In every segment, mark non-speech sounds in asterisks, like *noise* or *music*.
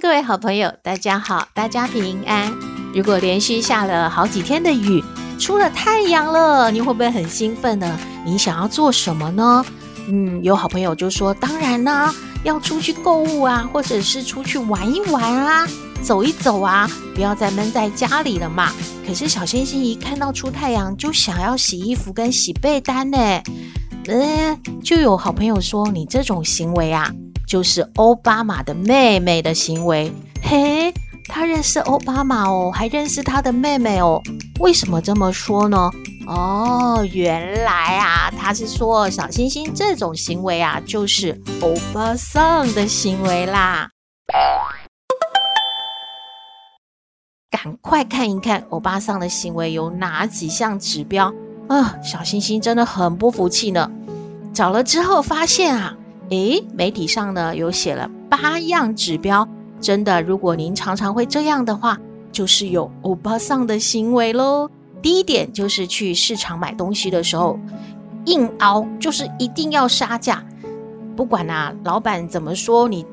各位好朋友，大家好，大家平安。如果连续下了好几天的雨，出了太阳了，你会不会很兴奋呢？你想要做什么呢？嗯，有好朋友就说，当然啦，要出去购物啊，或者是出去玩一玩啊，走一走啊，不要再闷在家里了嘛。可是小星星一看到出太阳，就想要洗衣服跟洗被单呢。呃，就有好朋友说，你这种行为啊。就是欧巴马的妹妹的行为，嘿，他认识欧巴马哦，还认识他的妹妹哦。为什么这么说呢？哦，原来啊，他是说小星星这种行为啊，就是欧巴桑的行为啦。赶快看一看欧巴桑的行为有哪几项指标啊？小星星真的很不服气呢。找了之后发现啊。诶，媒体上呢有写了八样指标，真的，如果您常常会这样的话，就是有欧巴桑的行为喽。第一点就是去市场买东西的时候，硬凹，就是一定要杀价，不管啊老板怎么说，你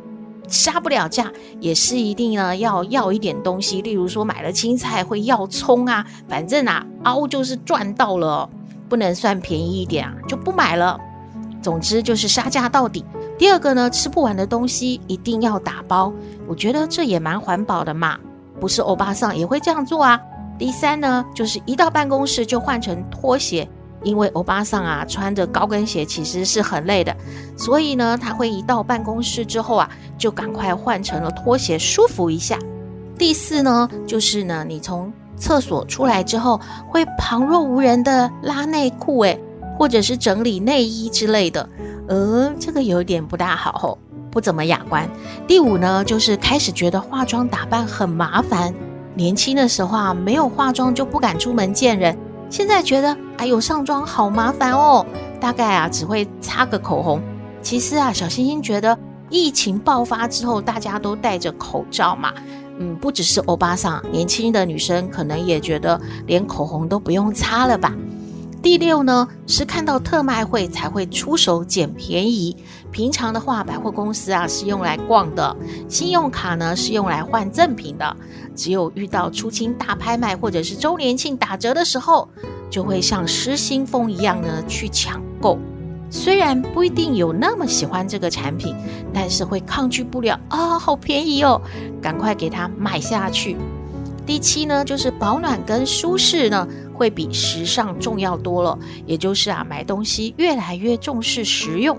杀不了价，也是一定呢要要一点东西。例如说买了青菜会要葱啊，反正啊凹就是赚到了，不能算便宜一点啊就不买了。总之就是杀价到底。第二个呢，吃不完的东西一定要打包，我觉得这也蛮环保的嘛。不是欧巴桑也会这样做啊。第三呢，就是一到办公室就换成拖鞋，因为欧巴桑啊穿着高跟鞋其实是很累的，所以呢他会一到办公室之后啊就赶快换成了拖鞋，舒服一下。第四呢，就是呢你从厕所出来之后会旁若无人的拉内裤，诶。或者是整理内衣之类的，呃，这个有点不大好吼，不怎么雅观。第五呢，就是开始觉得化妆打扮很麻烦。年轻的时候啊，没有化妆就不敢出门见人，现在觉得哎呦上妆好麻烦哦，大概啊只会擦个口红。其实啊，小星星觉得疫情爆发之后，大家都戴着口罩嘛，嗯，不只是欧巴桑，年轻的女生可能也觉得连口红都不用擦了吧。第六呢，是看到特卖会才会出手捡便宜。平常的话，百货公司啊是用来逛的，信用卡呢是用来换赠品的。只有遇到出清大拍卖或者是周年庆打折的时候，就会像失心疯一样呢去抢购。虽然不一定有那么喜欢这个产品，但是会抗拒不了啊，好便宜哦，赶快给它买下去。第七呢，就是保暖跟舒适呢。会比时尚重要多了，也就是啊，买东西越来越重视实用。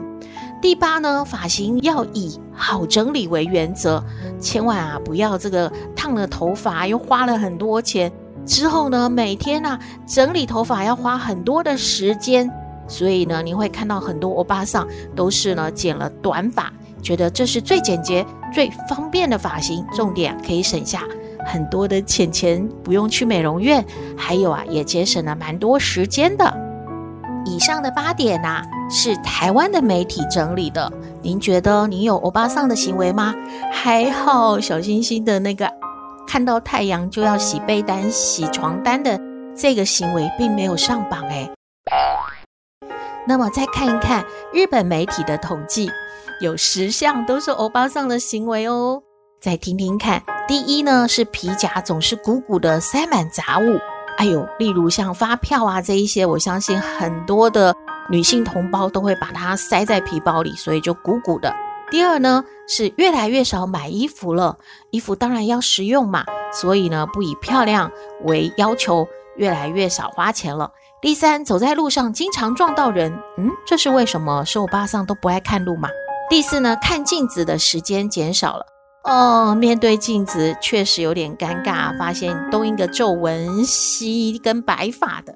第八呢，发型要以好整理为原则，千万啊不要这个烫了头发又花了很多钱，之后呢每天啊整理头发要花很多的时间，所以呢你会看到很多欧巴桑都是呢剪了短发，觉得这是最简洁、最方便的发型，重点可以省下。很多的钱钱不用去美容院，还有啊，也节省了蛮多时间的。以上的八点呐，是台湾的媒体整理的。您觉得您有欧巴桑的行为吗？还好，小星星的那个看到太阳就要洗被单、洗床单的这个行为，并没有上榜哎。那么再看一看日本媒体的统计，有十项都是欧巴桑的行为哦。再听听看，第一呢是皮夹总是鼓鼓的塞满杂物，哎呦，例如像发票啊这一些，我相信很多的女性同胞都会把它塞在皮包里，所以就鼓鼓的。第二呢是越来越少买衣服了，衣服当然要实用嘛，所以呢不以漂亮为要求，越来越少花钱了。第三，走在路上经常撞到人，嗯，这是为什么？是我巴桑都不爱看路嘛。第四呢，看镜子的时间减少了。哦，面对镜子确实有点尴尬，发现东一个皱纹，西一根白发的。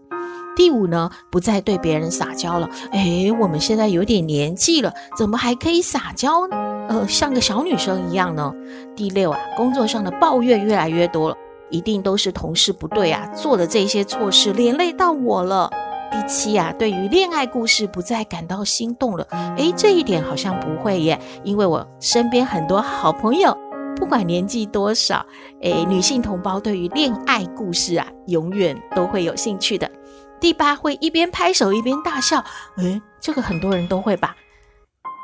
第五呢，不再对别人撒娇了。诶，我们现在有点年纪了，怎么还可以撒娇呢？呃，像个小女生一样呢。第六啊，工作上的抱怨越来越多了。一定都是同事不对啊，做的这些错事连累到我了。第七啊，对于恋爱故事不再感到心动了。诶，这一点好像不会耶，因为我身边很多好朋友，不管年纪多少，诶，女性同胞对于恋爱故事啊，永远都会有兴趣的。第八，会一边拍手一边大笑，诶，这个很多人都会吧。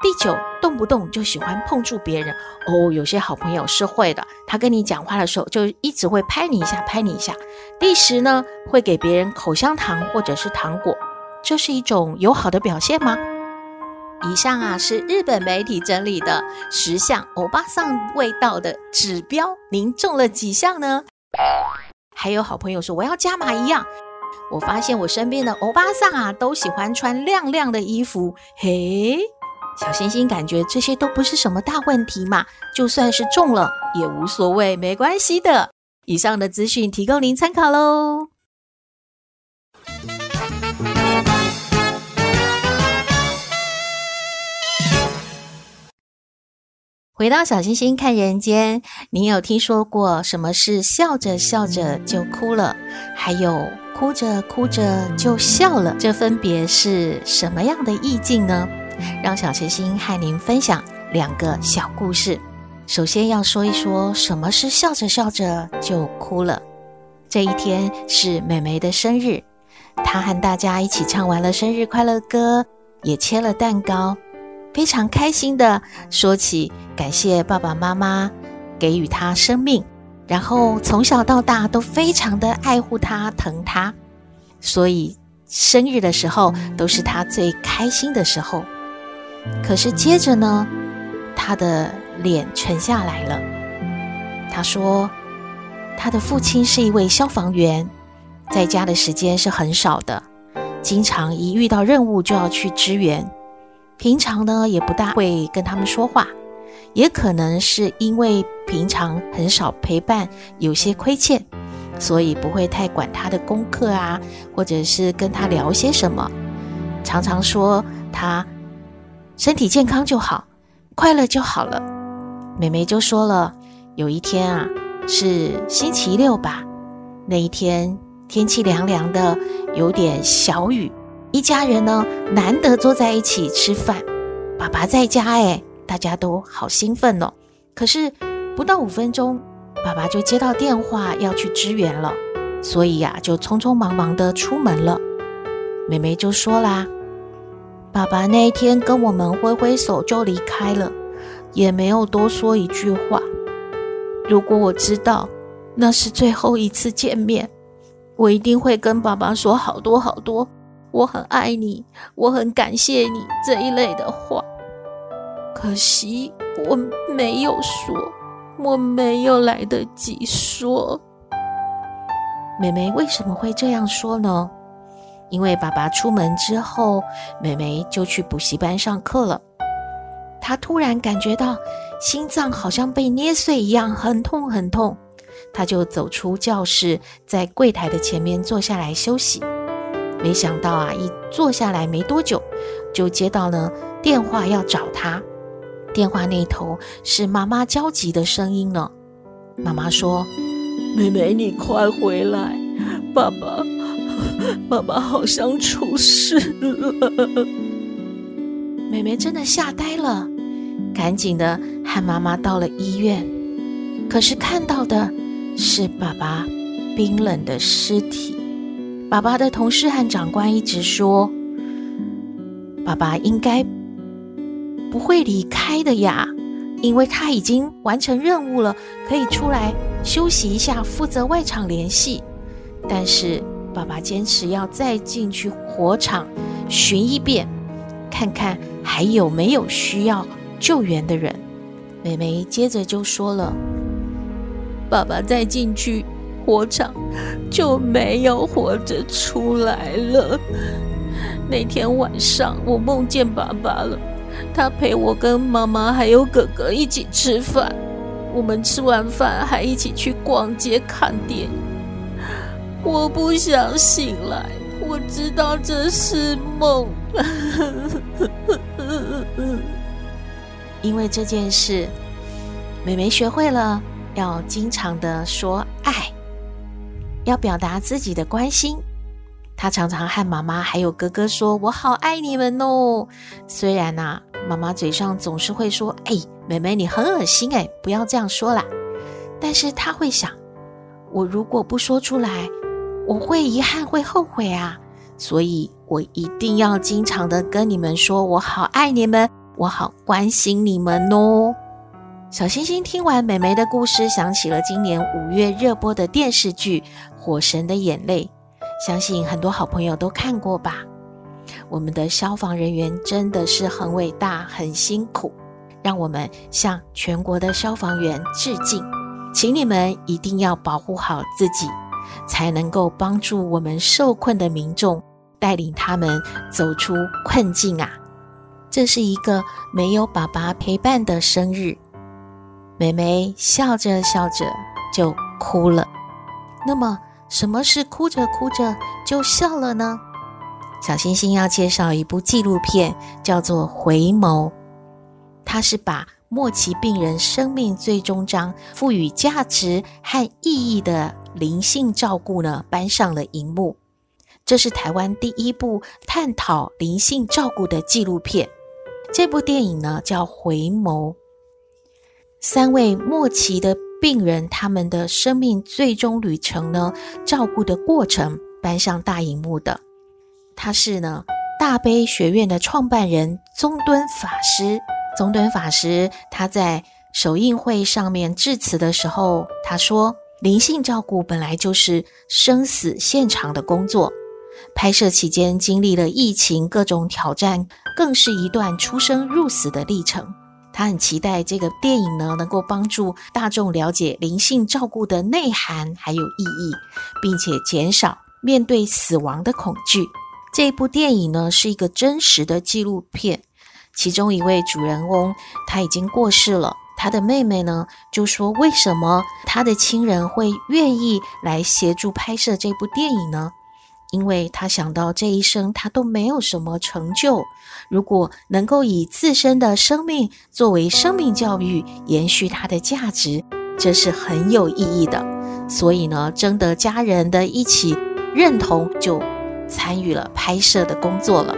第九，动不动就喜欢碰触别人哦，有些好朋友是会的，他跟你讲话的时候就一直会拍你一下，拍你一下。第十呢，会给别人口香糖或者是糖果，这是一种友好的表现吗？以上啊是日本媒体整理的十项欧巴桑味道的指标，您中了几项呢？还有好朋友说我要加码一样，我发现我身边的欧巴桑啊都喜欢穿亮亮的衣服，嘿。小星星感觉这些都不是什么大问题嘛，就算是中了也无所谓，没关系的。以上的资讯提供您参考喽。回到小星星看人间，您有听说过什么是笑着笑着就哭了，还有哭着哭着就笑了？这分别是什么样的意境呢？让小星星和您分享两个小故事。首先要说一说什么是笑着笑着就哭了。这一天是美美的生日，她和大家一起唱完了生日快乐歌，也切了蛋糕，非常开心的说起感谢爸爸妈妈给予她生命，然后从小到大都非常的爱护她、疼她，所以生日的时候都是她最开心的时候。可是接着呢，他的脸沉下来了。他说，他的父亲是一位消防员，在家的时间是很少的，经常一遇到任务就要去支援。平常呢，也不大会跟他们说话，也可能是因为平常很少陪伴，有些亏欠，所以不会太管他的功课啊，或者是跟他聊些什么。常常说他。身体健康就好，快乐就好了。妹妹就说了，有一天啊，是星期六吧，那一天天气凉凉的，有点小雨，一家人呢难得坐在一起吃饭。爸爸在家哎，大家都好兴奋哦。可是不到五分钟，爸爸就接到电话要去支援了，所以呀，就匆匆忙忙的出门了。妹妹就说啦。爸爸那一天跟我们挥挥手就离开了，也没有多说一句话。如果我知道那是最后一次见面，我一定会跟爸爸说好多好多“我很爱你，我很感谢你”这一类的话。可惜我没有说，我没有来得及说。妹妹为什么会这样说呢？因为爸爸出门之后，妹妹就去补习班上课了。她突然感觉到心脏好像被捏碎一样，很痛很痛。她就走出教室，在柜台的前面坐下来休息。没想到啊，一坐下来没多久，就接到了电话要找她。电话那头是妈妈焦急的声音呢。妈妈说：“妹妹，你快回来，爸爸。” *laughs* 妈妈好像出事了，妹妹真的吓呆了，赶紧的和妈妈到了医院。可是看到的是爸爸冰冷的尸体。爸爸的同事和长官一直说，爸爸应该不会离开的呀，因为他已经完成任务了，可以出来休息一下，负责外场联系。但是。爸爸坚持要再进去火场寻一遍，看看还有没有需要救援的人。妹妹接着就说了：“爸爸再进去火场就没有活着出来了。那天晚上我梦见爸爸了，他陪我跟妈妈还有哥哥一起吃饭，我们吃完饭还一起去逛街看电影。”我不想醒来，我知道这是梦。*laughs* 因为这件事，妹妹学会了要经常的说爱，要表达自己的关心。她常常和妈妈还有哥哥说：“我好爱你们哦。”虽然呐、妈妈嘴上总是会说：“哎，妹妹你很恶心哎，不要这样说啦。”但是她会想：“我如果不说出来，我会遗憾，会后悔啊。所以我一定要经常的跟你们说，我好爱你们，我好关心你们哦。”小星星听完美眉的故事，想起了今年五月热播的电视剧《火神的眼泪》。相信很多好朋友都看过吧？我们的消防人员真的是很伟大、很辛苦，让我们向全国的消防员致敬。请你们一定要保护好自己，才能够帮助我们受困的民众，带领他们走出困境啊！这是一个没有爸爸陪伴的生日，妹妹笑着笑着就哭了。那么。什么是哭着哭着就笑了呢？小星星要介绍一部纪录片，叫做《回眸》，它是把末期病人生命最终章赋予价值和意义的灵性照顾呢搬上了荧幕。这是台湾第一部探讨灵性照顾的纪录片。这部电影呢叫《回眸》，三位末期的。病人他们的生命最终旅程呢，照顾的过程搬上大荧幕的，他是呢大悲学院的创办人宗敦法师。宗敦法师他在首映会上面致辞的时候，他说：“灵性照顾本来就是生死现场的工作，拍摄期间经历了疫情各种挑战，更是一段出生入死的历程。”他很期待这个电影呢，能够帮助大众了解灵性照顾的内涵还有意义，并且减少面对死亡的恐惧。这部电影呢，是一个真实的纪录片，其中一位主人翁他已经过世了，他的妹妹呢就说：“为什么他的亲人会愿意来协助拍摄这部电影呢？”因为他想到这一生他都没有什么成就，如果能够以自身的生命作为生命教育，延续他的价值，这是很有意义的。所以呢，征得家人的一起认同，就参与了拍摄的工作了。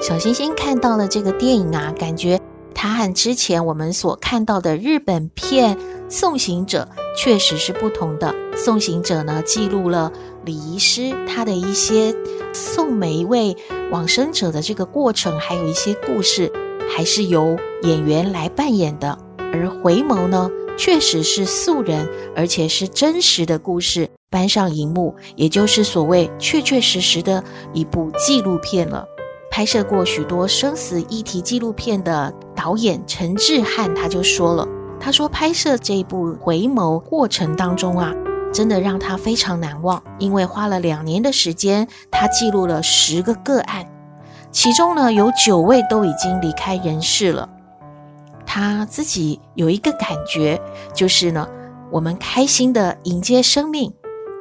小星星看到了这个电影啊，感觉它和之前我们所看到的日本片《送行者》确实是不同的。《送行者》呢，记录了。礼仪师他的一些送每一位往生者的这个过程，还有一些故事，还是由演员来扮演的。而回眸呢，确实是素人，而且是真实的故事搬上荧幕，也就是所谓确确实实的一部纪录片了。拍摄过许多生死议题纪录片的导演陈志汉他就说了，他说拍摄这一部回眸过程当中啊。真的让他非常难忘，因为花了两年的时间，他记录了十个个案，其中呢有九位都已经离开人世了。他自己有一个感觉，就是呢，我们开心的迎接生命，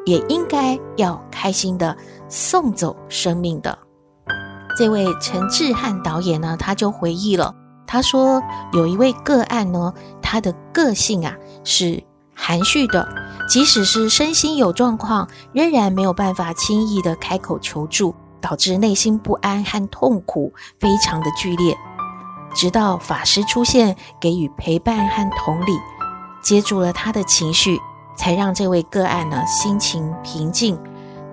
也应该要开心的送走生命的。这位陈志汉导演呢，他就回忆了，他说有一位个案呢，他的个性啊是含蓄的。即使是身心有状况，仍然没有办法轻易的开口求助，导致内心不安和痛苦非常的剧烈。直到法师出现，给予陪伴和同理，接住了他的情绪，才让这位个案呢心情平静，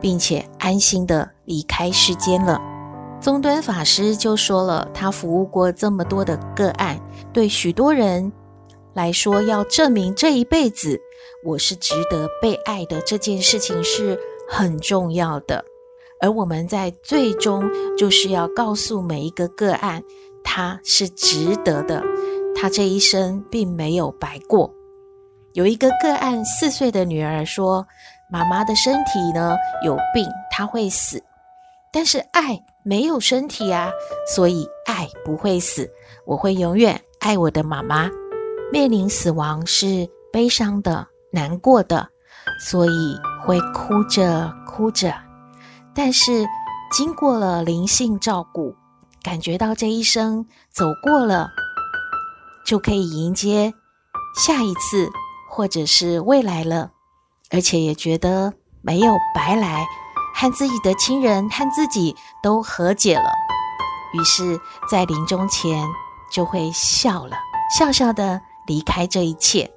并且安心的离开世间了。宗敦法师就说了，他服务过这么多的个案，对许多人来说，要证明这一辈子。我是值得被爱的，这件事情是很重要的，而我们在最终就是要告诉每一个个案，他是值得的，他这一生并没有白过。有一个个案，四岁的女儿说：“妈妈的身体呢有病，她会死，但是爱没有身体啊，所以爱不会死，我会永远爱我的妈妈。面临死亡是悲伤的。”难过的，所以会哭着哭着。但是经过了灵性照顾，感觉到这一生走过了，就可以迎接下一次或者是未来了。而且也觉得没有白来，和自己的亲人和自己都和解了。于是，在临终前就会笑了，笑笑的离开这一切。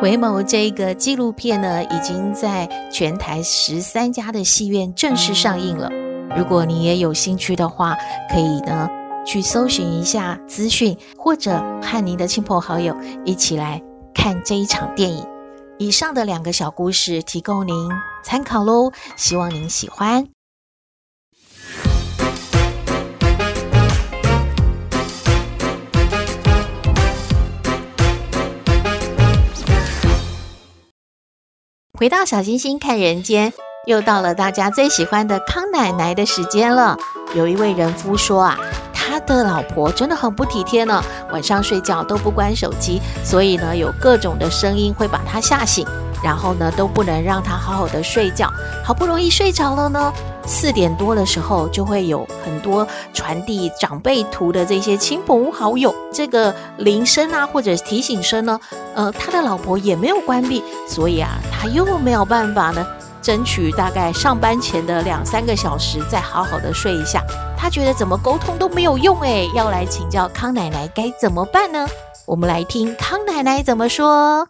回眸这个纪录片呢，已经在全台十三家的戏院正式上映了。如果你也有兴趣的话，可以呢去搜寻一下资讯，或者和您的亲朋好友一起来看这一场电影。以上的两个小故事提供您参考喽，希望您喜欢。回到小星星看人间，又到了大家最喜欢的康奶奶的时间了。有一位人夫说啊，他的老婆真的很不体贴呢，晚上睡觉都不关手机，所以呢，有各种的声音会把他吓醒。然后呢，都不能让他好好的睡觉。好不容易睡着了呢，四点多的时候就会有很多传递长辈图的这些亲朋好友，这个铃声啊，或者提醒声呢，呃，他的老婆也没有关闭，所以啊，他又没有办法呢，争取大概上班前的两三个小时再好好的睡一下。他觉得怎么沟通都没有用，诶，要来请教康奶奶该怎么办呢？我们来听康奶奶怎么说。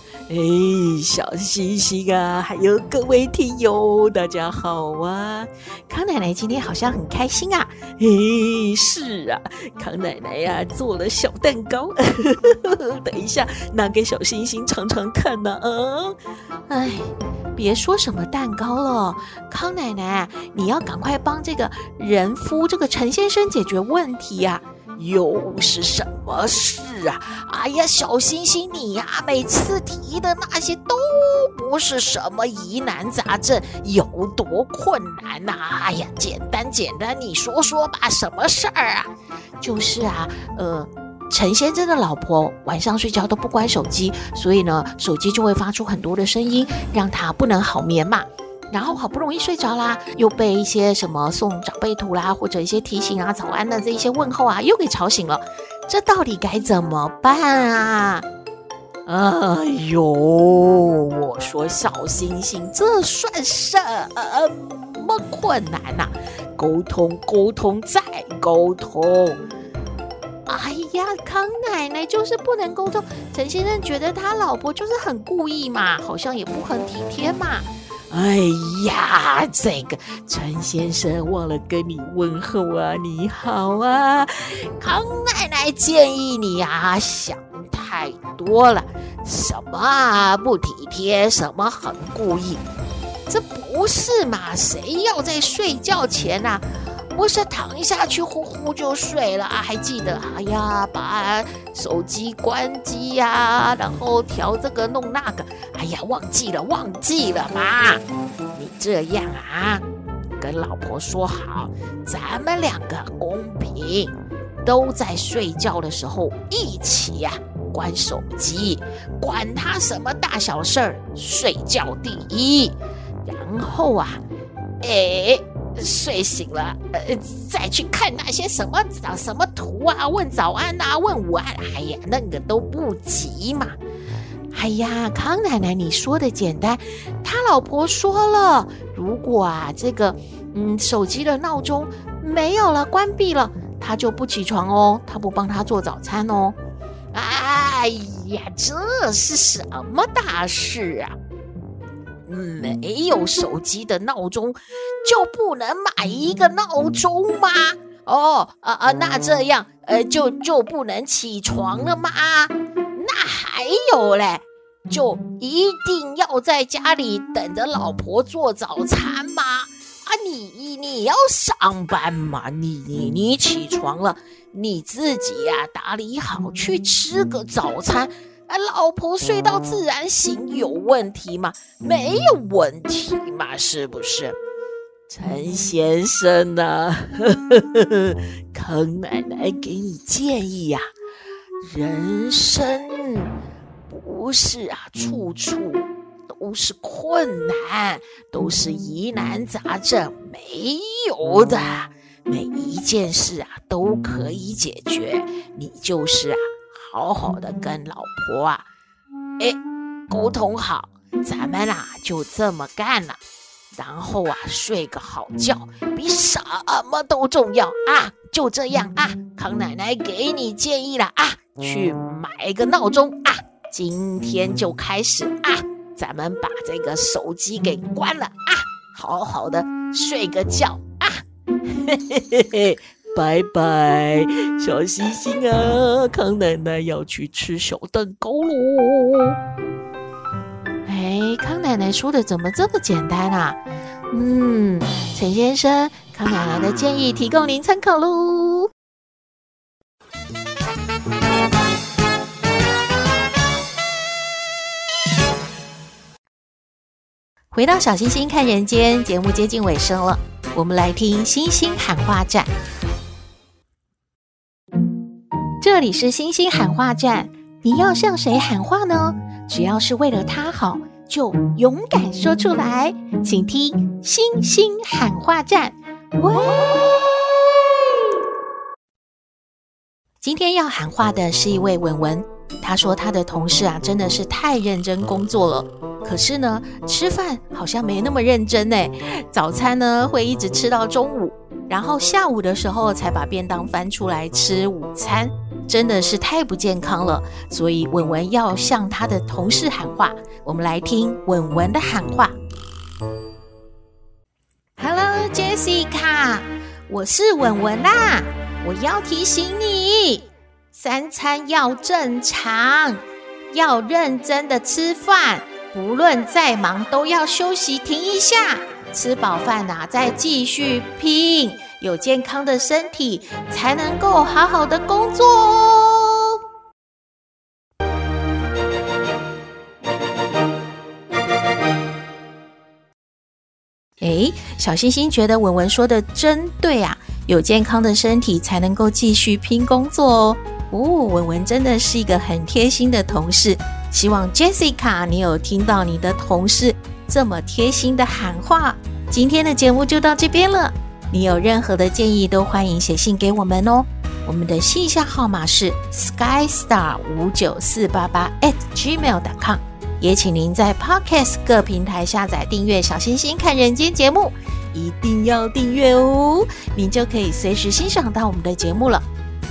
哎，小星星啊，还有各位听友，大家好啊！康奶奶今天好像很开心啊。哎，是啊，康奶奶呀、啊，做了小蛋糕，*laughs* 等一下拿给小星星尝尝看呢。啊，哎，别说什么蛋糕了，康奶奶，你要赶快帮这个人夫这个陈先生解决问题呀、啊。又是什么事啊？哎呀，小星星你呀、每次提的那些都不是什么疑难杂症，有多困难呐、啊？哎呀，简单简单，你说说吧，什么事儿啊？就是啊，呃，陈先生的老婆晚上睡觉都不关手机，所以呢，手机就会发出很多的声音，让他不能好眠嘛。然后好不容易睡着啦，又被一些什么送长辈图啦，或者一些提醒啊、早安的这一些问候啊，又给吵醒了。这到底该怎么办啊？哎呦，我说小星星，这算什么困难呐、沟通，沟通再沟通。哎呀，康奶奶就是不能沟通。陈先生觉得他老婆就是很故意嘛，好像也不很体贴嘛。哎呀，这个陈先生忘了跟你问候啊！你好啊，康奶奶建议你啊，想太多了。什么啊，不体贴，什么很故意，这不是嘛？谁要在睡觉前啊？不是躺下去呼呼就睡了啊？还记得？哎呀，把手机关机呀、然后调这个弄那个。哎呀，忘记了，忘记了嘛！你这样啊，跟老婆说好，咱们两个公平，都在睡觉的时候一起呀、关手机，管他什么大小事儿，睡觉第一。然后啊，哎。睡醒了，呃，再去看那些什么早什么图啊，问早安呐、问午安，哎呀，那个都不急嘛。哎呀，康奶奶，你说的简单。他老婆说了，如果啊，这个嗯，手机的闹钟没有了，关闭了，他就不起床哦，他不帮他做早餐哦。哎呀，这是什么大事啊？没有手机的闹钟就不能买一个闹钟吗？哦，啊啊，那这样呃，就就不能起床了吗？那还有嘞，就一定要在家里等着老婆做早餐吗？啊，你你要上班嘛，你你你起床了，你自己呀，打理好去吃个早餐。啊老婆睡到自然醒有问题吗？没有问题嘛，是不是？陈先生呢、啊？康奶奶给你建议呀、人生不是啊，处处都是困难，都是疑难杂症，没有的。每一件事啊都可以解决，你就是啊，好好的跟老婆啊，哎，沟通好，咱们啊就这么干了。然后啊，睡个好觉比什么都重要啊！就这样啊，康奶奶给你建议了啊，去买个闹钟啊，今天就开始啊，咱们把这个手机给关了啊，好好的睡个觉啊！嘿嘿嘿嘿，拜拜，小星星啊，康奶奶要去吃小蛋糕喽。哎，康奶奶说的怎么这么简单啊？嗯，陈先生，康奶奶的建议提供您参考喽。回到小星星看人间节目接近尾声了，我们来听星星喊话站。这里是星星喊话站，你要向谁喊话呢？只要是为了他好。就勇敢说出来，请听星星喊话站。喂，今天要喊话的是一位文文，他说他的同事啊真的是太认真工作了，可是呢吃饭好像没那么认真呢。早餐呢会一直吃到中午，然后下午的时候才把便当翻出来吃午餐。真的是太不健康了，所以文文要向他的同事喊话。我们来听文文的喊话。Hello Jessica，我是文文啦。我要提醒你，三餐要正常，要认真的吃饭，不论再忙都要休息停一下，吃饱饭呐再继续拼。有健康的身体，才能够好好的工作哦。诶，小星星觉得文文说的真对啊！有健康的身体，才能够继续拼工作哦。哦，文文真的是一个很贴心的同事。希望 Jessica，你有听到你的同事这么贴心的喊话。今天的节目就到这边了。你有任何的建议，都欢迎写信给我们哦。我们的信箱号码是 skystar 五九四八八 atgmail.com。也请您在 Podcast 各平台下载订阅《小星星看人间》节目，一定要订阅哦，您就可以随时欣赏到我们的节目了。